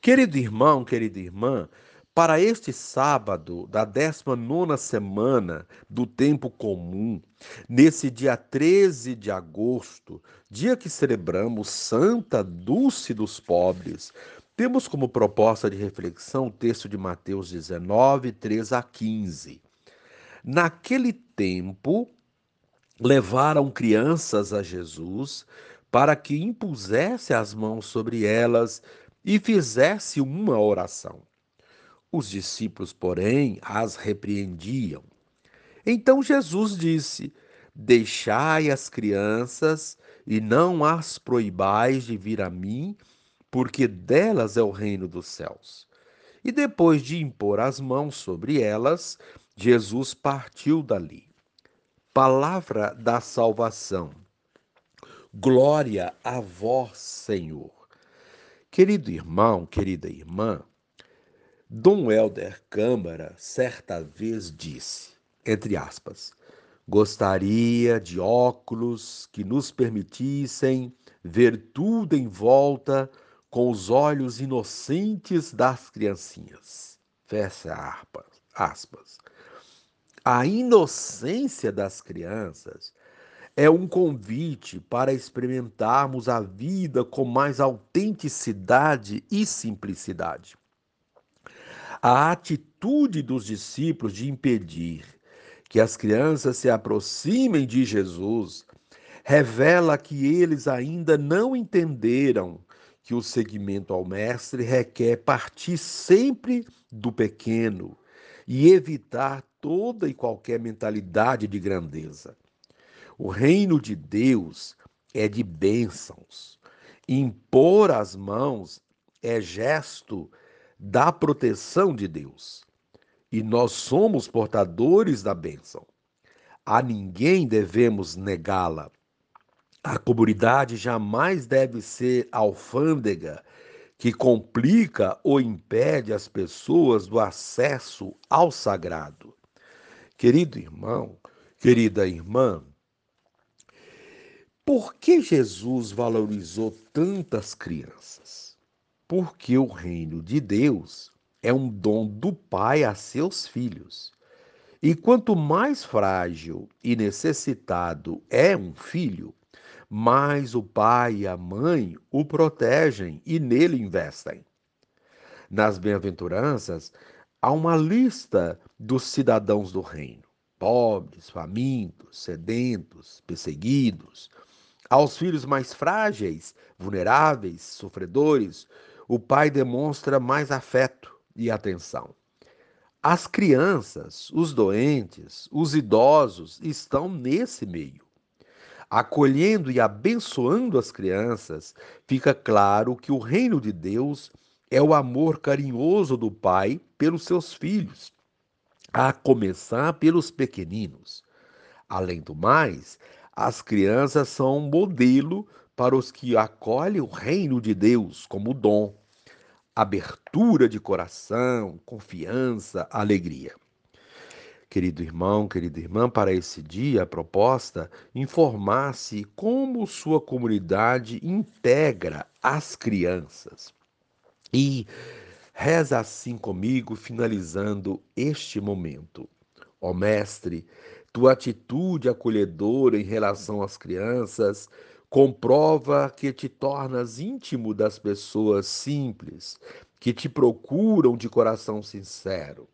Querido irmão, querida irmã, para este sábado da 19 semana do tempo comum, nesse dia 13 de agosto, dia que celebramos Santa Dulce dos Pobres, temos como proposta de reflexão o texto de Mateus 19, 3 a 15. Naquele tempo, levaram crianças a Jesus para que impusesse as mãos sobre elas e fizesse uma oração. Os discípulos, porém, as repreendiam. Então Jesus disse: Deixai as crianças e não as proibais de vir a mim, porque delas é o reino dos céus. E depois de impor as mãos sobre elas, Jesus partiu dali. Palavra da salvação. Glória a vós, Senhor. Querido irmão, querida irmã, Dom Helder Câmara certa vez disse, entre aspas, gostaria de óculos que nos permitissem ver tudo em volta com os olhos inocentes das criancinhas. Fecha aspas. A inocência das crianças é um convite para experimentarmos a vida com mais autenticidade e simplicidade. A atitude dos discípulos de impedir que as crianças se aproximem de Jesus revela que eles ainda não entenderam que o seguimento ao Mestre requer partir sempre do pequeno e evitar toda e qualquer mentalidade de grandeza. O reino de Deus é de bênçãos. Impor as mãos é gesto da proteção de Deus. E nós somos portadores da bênção. A ninguém devemos negá-la. A comunidade jamais deve ser alfândega que complica ou impede as pessoas do acesso ao sagrado. Querido irmão, querida irmã, por que Jesus valorizou tantas crianças? Porque o reino de Deus é um dom do Pai a seus filhos. E quanto mais frágil e necessitado é um filho, mais o pai e a mãe o protegem e nele investem. Nas bem-aventuranças, há uma lista dos cidadãos do reino: pobres, famintos, sedentos, perseguidos, aos filhos mais frágeis, vulneráveis, sofredores, o pai demonstra mais afeto e atenção. As crianças, os doentes, os idosos estão nesse meio. Acolhendo e abençoando as crianças, fica claro que o reino de Deus é o amor carinhoso do pai pelos seus filhos, a começar pelos pequeninos. Além do mais, as crianças são um modelo para os que acolhem o reino de Deus como dom, abertura de coração, confiança, alegria. Querido irmão, querida irmã, para esse dia a proposta informar-se como sua comunidade integra as crianças. E reza assim comigo, finalizando este momento. Ó Mestre, tua atitude acolhedora em relação às crianças comprova que te tornas íntimo das pessoas simples, que te procuram de coração sincero.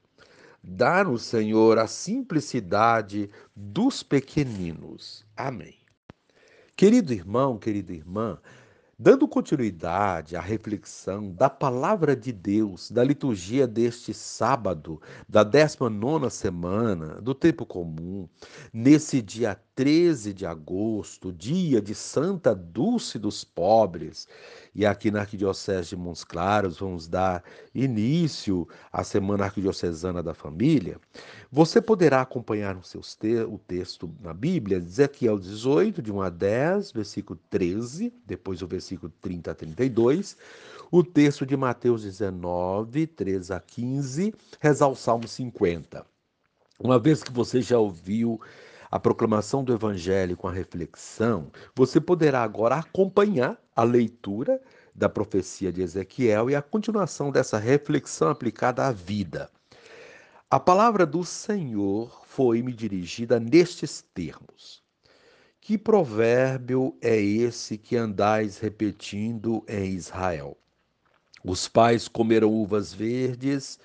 Dá-nos, Senhor, a simplicidade dos pequeninos. Amém. Querido irmão, querida irmã, Dando continuidade à reflexão da palavra de Deus da liturgia deste sábado, da 19 semana do tempo comum, nesse dia 13 de agosto, dia de Santa Dulce dos Pobres, e aqui na Arquidiocese de Montes Claros vamos dar início à Semana Arquidiocesana da Família, você poderá acompanhar no seus te o texto na Bíblia, Ezequiel 18, de 1 a 10, versículo 13, depois o versículo 30 a 32, o texto de Mateus 19, 13 a 15, rezar o Salmo 50. Uma vez que você já ouviu a proclamação do Evangelho com a reflexão, você poderá agora acompanhar a leitura da profecia de Ezequiel e a continuação dessa reflexão aplicada à vida. A palavra do Senhor foi-me dirigida nestes termos. Que provérbio é esse que andais repetindo em Israel? Os pais comeram uvas verdes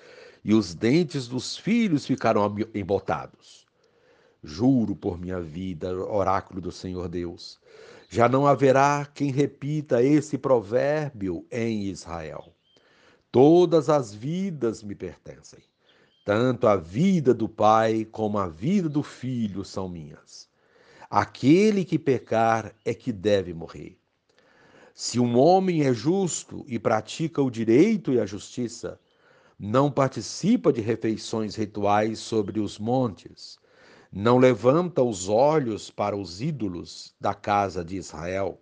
e os dentes dos filhos ficaram embotados. Juro por minha vida, oráculo do Senhor Deus, já não haverá quem repita esse provérbio em Israel. Todas as vidas me pertencem. Tanto a vida do pai como a vida do filho são minhas. Aquele que pecar é que deve morrer. Se um homem é justo e pratica o direito e a justiça, não participa de refeições rituais sobre os montes, não levanta os olhos para os ídolos da casa de Israel,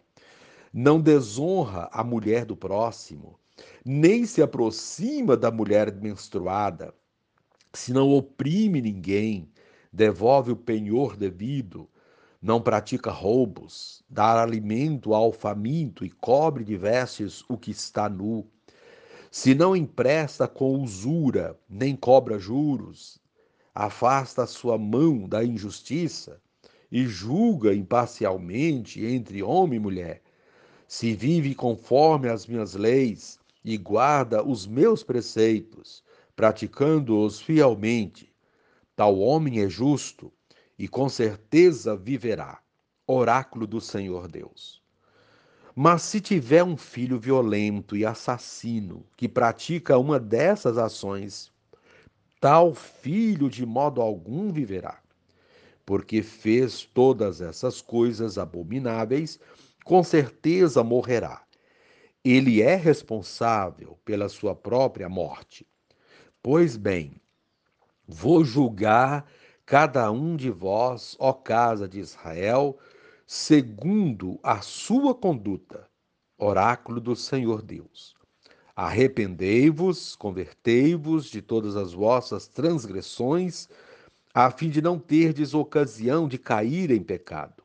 não desonra a mulher do próximo, nem se aproxima da mulher menstruada, se não oprime ninguém, devolve o penhor devido, não pratica roubos, dá alimento ao faminto e cobre de vestes o que está nu. Se não empresta com usura, nem cobra juros, afasta a sua mão da injustiça e julga imparcialmente entre homem e mulher. Se vive conforme as minhas leis e guarda os meus preceitos, praticando-os fielmente, tal homem é justo e com certeza viverá. Oráculo do Senhor Deus. Mas se tiver um filho violento e assassino que pratica uma dessas ações, tal filho de modo algum viverá, porque fez todas essas coisas abomináveis, com certeza morrerá. Ele é responsável pela sua própria morte. Pois bem, vou julgar cada um de vós, ó casa de Israel, segundo a sua conduta. Oráculo do Senhor Deus. Arrependei-vos, convertei-vos de todas as vossas transgressões, a fim de não terdes ocasião de cair em pecado.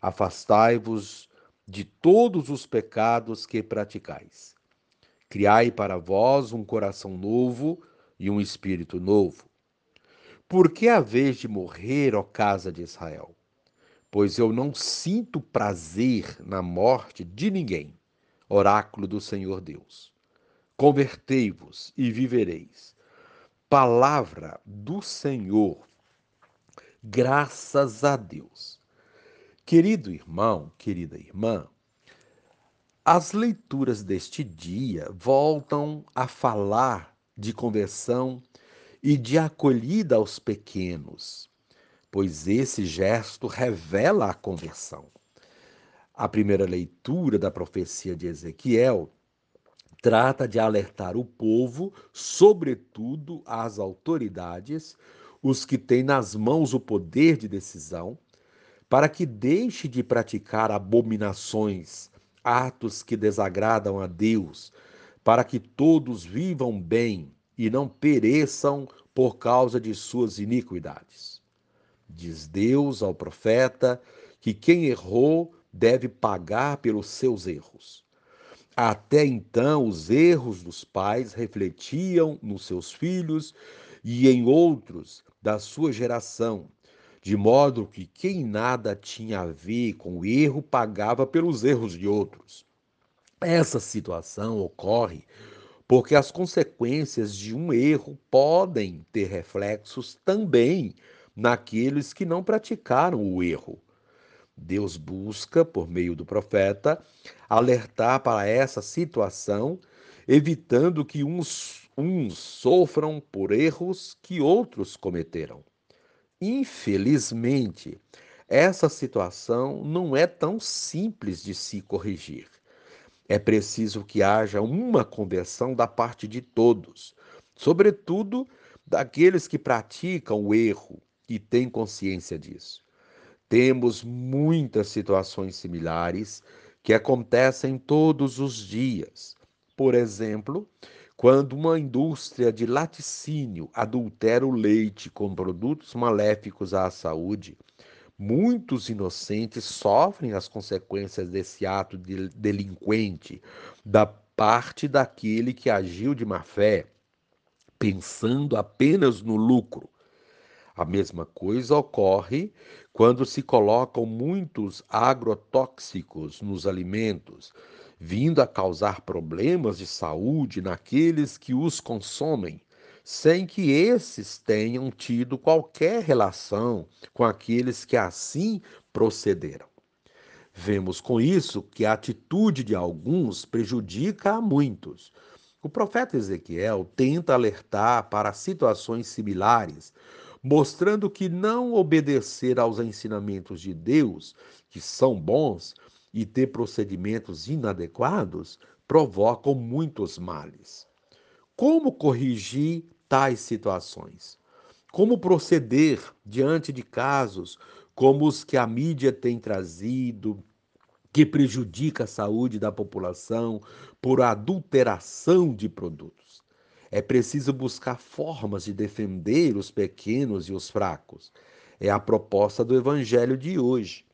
Afastai-vos de todos os pecados que praticais. Criai para vós um coração novo e um espírito novo. Por que a vez de morrer, ó casa de Israel? Pois eu não sinto prazer na morte de ninguém. Oráculo do Senhor Deus. Convertei-vos e vivereis. Palavra do Senhor. Graças a Deus. Querido irmão, querida irmã, as leituras deste dia voltam a falar de conversão e de acolhida aos pequenos, pois esse gesto revela a conversão. A primeira leitura da profecia de Ezequiel trata de alertar o povo, sobretudo as autoridades, os que têm nas mãos o poder de decisão, para que deixe de praticar abominações, atos que desagradam a Deus, para que todos vivam bem e não pereçam por causa de suas iniquidades. Diz Deus ao profeta que quem errou deve pagar pelos seus erros. Até então, os erros dos pais refletiam nos seus filhos e em outros da sua geração, de modo que quem nada tinha a ver com o erro pagava pelos erros de outros. Essa situação ocorre porque as consequências de um erro podem ter reflexos também naqueles que não praticaram o erro. Deus busca, por meio do profeta, alertar para essa situação, evitando que uns, uns sofram por erros que outros cometeram. Infelizmente, essa situação não é tão simples de se corrigir. É preciso que haja uma conversão da parte de todos, sobretudo daqueles que praticam o erro e têm consciência disso. Temos muitas situações similares que acontecem todos os dias. Por exemplo, quando uma indústria de laticínio adultera o leite com produtos maléficos à saúde, Muitos inocentes sofrem as consequências desse ato de delinquente da parte daquele que agiu de má fé, pensando apenas no lucro. A mesma coisa ocorre quando se colocam muitos agrotóxicos nos alimentos, vindo a causar problemas de saúde naqueles que os consomem sem que esses tenham tido qualquer relação com aqueles que assim procederam. Vemos com isso que a atitude de alguns prejudica a muitos. O profeta Ezequiel tenta alertar para situações similares, mostrando que não obedecer aos ensinamentos de Deus, que são bons, e ter procedimentos inadequados provocam muitos males. Como corrigir tais situações. Como proceder diante de casos como os que a mídia tem trazido, que prejudica a saúde da população por adulteração de produtos? É preciso buscar formas de defender os pequenos e os fracos. É a proposta do evangelho de hoje.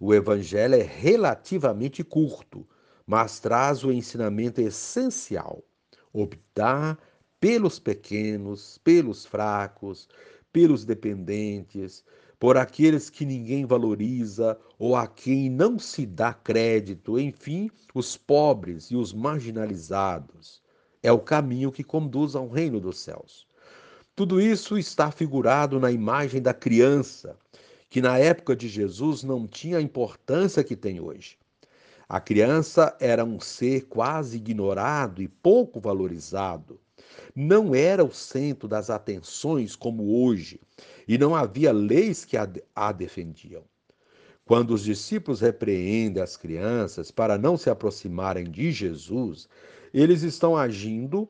O evangelho é relativamente curto, mas traz o ensinamento essencial: optar pelos pequenos, pelos fracos, pelos dependentes, por aqueles que ninguém valoriza ou a quem não se dá crédito, enfim, os pobres e os marginalizados. É o caminho que conduz ao reino dos céus. Tudo isso está figurado na imagem da criança, que na época de Jesus não tinha a importância que tem hoje. A criança era um ser quase ignorado e pouco valorizado não era o centro das atenções como hoje, e não havia leis que a, defendiam. Quando os discípulos repreendem as crianças para não se aproximarem de Jesus, eles estão agindo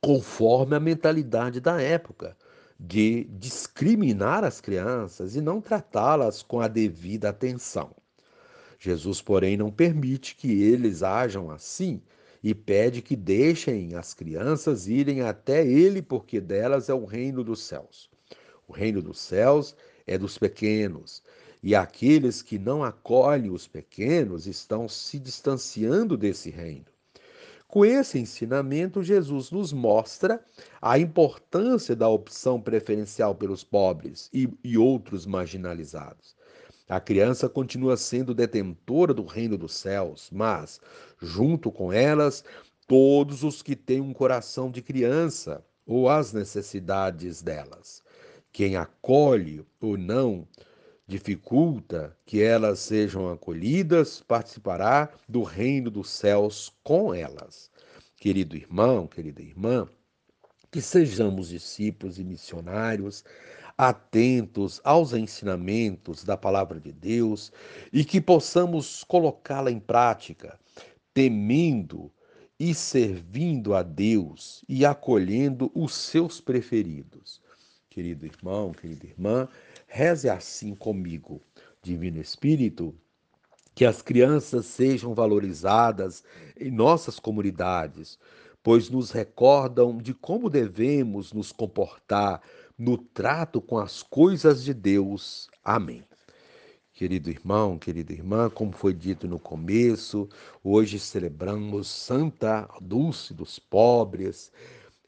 conforme a mentalidade da época, de discriminar as crianças e não tratá-las com a devida atenção. Jesus, porém, não permite que eles ajam assim, e pede que deixem as crianças irem até ele, porque delas é o reino dos céus. O reino dos céus é dos pequenos, e aqueles que não acolhem os pequenos estão se distanciando desse reino. Com esse ensinamento, Jesus nos mostra a importância da opção preferencial pelos pobres e, e outros marginalizados. A criança continua sendo detentora do reino dos céus, mas, junto com elas, todos os que têm um coração de criança ou as necessidades delas. Quem acolhe ou não dificulta que elas sejam acolhidas, participará do reino dos céus com elas. Querido irmão, querida irmã, que sejamos discípulos e missionários atentos aos ensinamentos da palavra de Deus e que possamos colocá-la em prática, temendo e servindo a Deus e acolhendo os seus preferidos. Querido irmão, querida irmã, reze assim comigo. Divino Espírito, que as crianças sejam valorizadas em nossas comunidades, pois nos recordam de como devemos nos comportar no trato com as coisas de Deus. Amém. Querido irmão, querida irmã, como foi dito no começo, hoje celebramos Santa Dulce dos Pobres,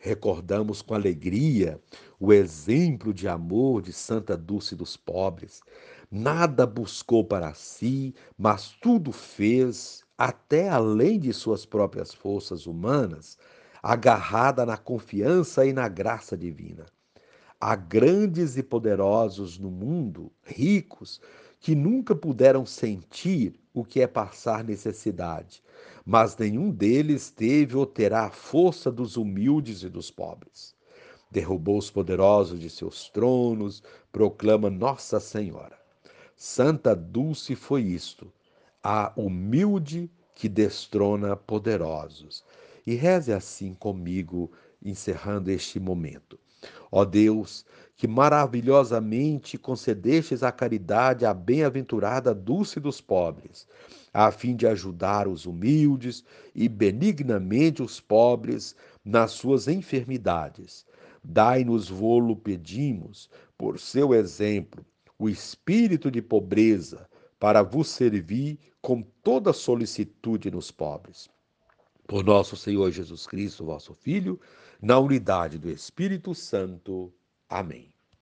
recordamos com alegria o exemplo de amor de Santa Dulce dos Pobres. Nada buscou para si, mas tudo fez, até além de suas próprias forças humanas, agarrada na confiança e na graça divina. Há grandes e poderosos no mundo, ricos, que nunca puderam sentir o que é passar necessidade, mas nenhum deles teve ou terá a força dos humildes e dos pobres. Derrubou os poderosos de seus tronos, proclama Nossa Senhora. Santa Dulce foi isto, a humilde que destrona poderosos. E reze assim comigo, encerrando este momento. Ó Deus, que maravilhosamente concedestes a caridade à bem-aventurada Dulce dos pobres, a fim de ajudar os humildes e benignamente os pobres nas suas enfermidades. Dai-nos vô-lo pedimos, por seu exemplo, o espírito de pobreza, para vos servir com toda solicitude nos pobres. Por nosso Senhor Jesus Cristo, vosso Filho, na unidade do Espírito Santo. Amém.